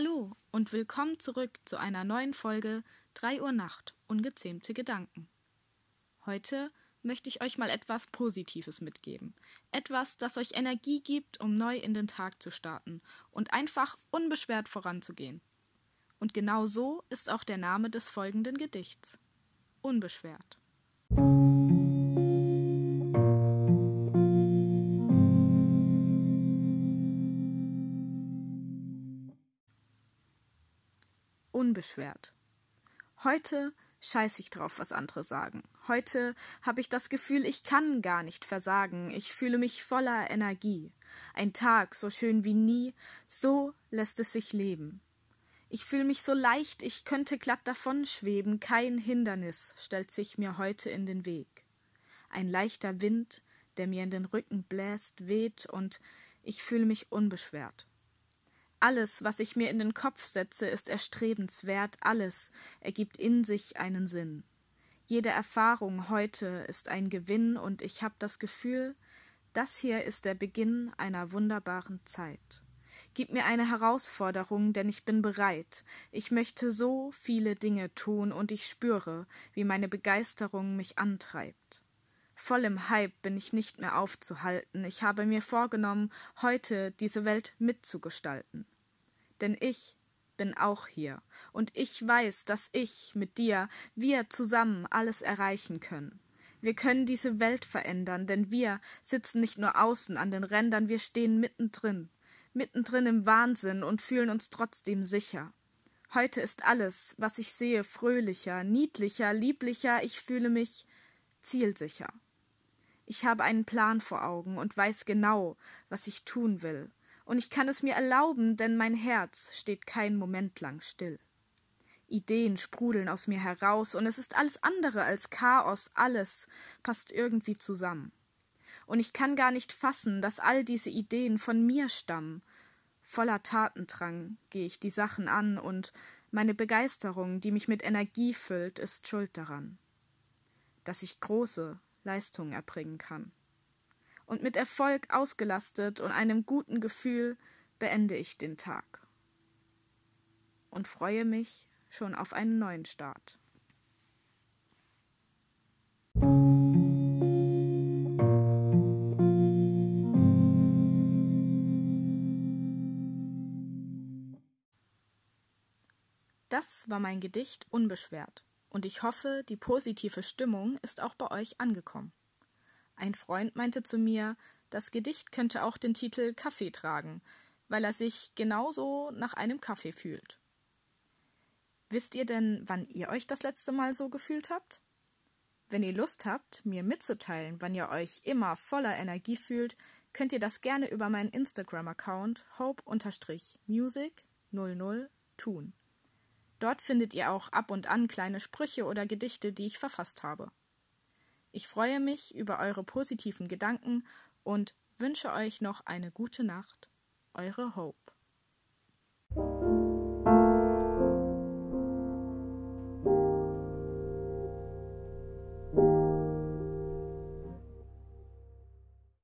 Hallo und willkommen zurück zu einer neuen Folge 3 Uhr Nacht ungezähmte Gedanken. Heute möchte ich euch mal etwas Positives mitgeben. Etwas, das euch Energie gibt, um neu in den Tag zu starten und einfach unbeschwert voranzugehen. Und genau so ist auch der Name des folgenden Gedichts. Unbeschwert. Unbeschwert. Heute scheiß ich drauf, was andere sagen. Heute habe ich das Gefühl, ich kann gar nicht versagen. Ich fühle mich voller Energie. Ein Tag so schön wie nie, so lässt es sich leben. Ich fühle mich so leicht, ich könnte glatt davon schweben. Kein Hindernis stellt sich mir heute in den Weg. Ein leichter Wind, der mir in den Rücken bläst, weht und ich fühle mich unbeschwert. Alles, was ich mir in den Kopf setze, ist erstrebenswert, alles ergibt in sich einen Sinn. Jede Erfahrung heute ist ein Gewinn, und ich habe das Gefühl, das hier ist der Beginn einer wunderbaren Zeit. Gib mir eine Herausforderung, denn ich bin bereit. Ich möchte so viele Dinge tun, und ich spüre, wie meine Begeisterung mich antreibt. Voll im Hype bin ich nicht mehr aufzuhalten. Ich habe mir vorgenommen, heute diese Welt mitzugestalten. Denn ich bin auch hier, und ich weiß, dass ich mit dir, wir zusammen alles erreichen können. Wir können diese Welt verändern, denn wir sitzen nicht nur außen an den Rändern, wir stehen mittendrin, mittendrin im Wahnsinn und fühlen uns trotzdem sicher. Heute ist alles, was ich sehe, fröhlicher, niedlicher, lieblicher, ich fühle mich zielsicher. Ich habe einen Plan vor Augen und weiß genau, was ich tun will, und ich kann es mir erlauben, denn mein Herz steht keinen Moment lang still. Ideen sprudeln aus mir heraus, und es ist alles andere als Chaos, alles passt irgendwie zusammen. Und ich kann gar nicht fassen, dass all diese Ideen von mir stammen. Voller Tatendrang gehe ich die Sachen an, und meine Begeisterung, die mich mit Energie füllt, ist schuld daran, dass ich große, Leistung erbringen kann. Und mit Erfolg ausgelastet und einem guten Gefühl beende ich den Tag und freue mich schon auf einen neuen Start. Das war mein Gedicht Unbeschwert und ich hoffe, die positive Stimmung ist auch bei euch angekommen. Ein Freund meinte zu mir, das Gedicht könnte auch den Titel Kaffee tragen, weil er sich genauso nach einem Kaffee fühlt. Wisst ihr denn, wann ihr euch das letzte Mal so gefühlt habt? Wenn ihr Lust habt, mir mitzuteilen, wann ihr euch immer voller Energie fühlt, könnt ihr das gerne über meinen Instagram-Account hope-music00 tun. Dort findet ihr auch ab und an kleine Sprüche oder Gedichte, die ich verfasst habe. Ich freue mich über eure positiven Gedanken und wünsche euch noch eine gute Nacht. Eure Hope.